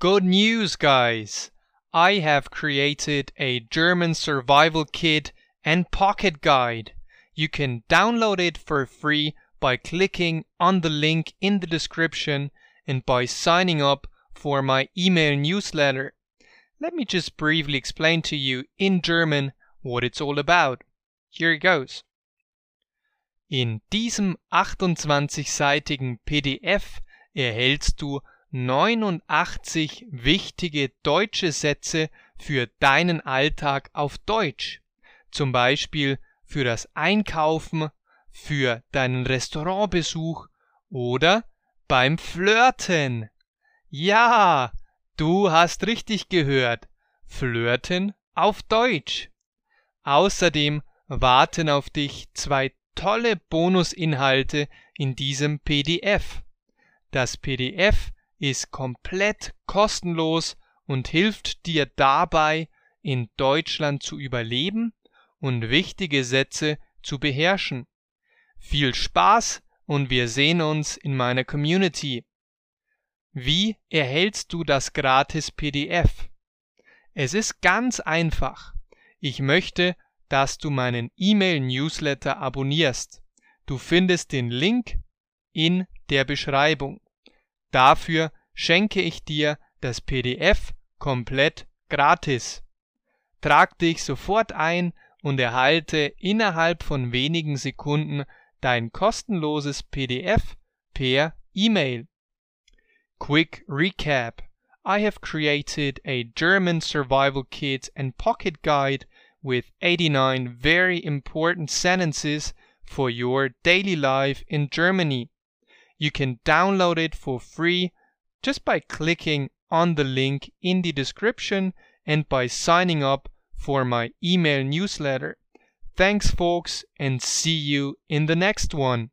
Good news, guys! I have created a German survival kit and pocket guide. You can download it for free by clicking on the link in the description and by signing up for my email newsletter. Let me just briefly explain to you in German what it's all about. Here it goes. In diesem 28-seitigen PDF erhältst du 89 wichtige deutsche Sätze für deinen Alltag auf Deutsch. Zum Beispiel für das Einkaufen, für deinen Restaurantbesuch oder beim Flirten. Ja, du hast richtig gehört. Flirten auf Deutsch. Außerdem warten auf dich zwei tolle Bonusinhalte in diesem PDF. Das PDF ist komplett kostenlos und hilft dir dabei, in Deutschland zu überleben und wichtige Sätze zu beherrschen. Viel Spaß und wir sehen uns in meiner Community. Wie erhältst du das gratis PDF? Es ist ganz einfach. Ich möchte, dass du meinen E-Mail-Newsletter abonnierst. Du findest den Link in der Beschreibung. Dafür schenke ich dir das PDF komplett gratis. Trag dich sofort ein und erhalte innerhalb von wenigen Sekunden dein kostenloses PDF per E-Mail. Quick recap. I have created a German survival kit and pocket guide with 89 very important sentences for your daily life in Germany. You can download it for free just by clicking on the link in the description and by signing up for my email newsletter. Thanks, folks, and see you in the next one.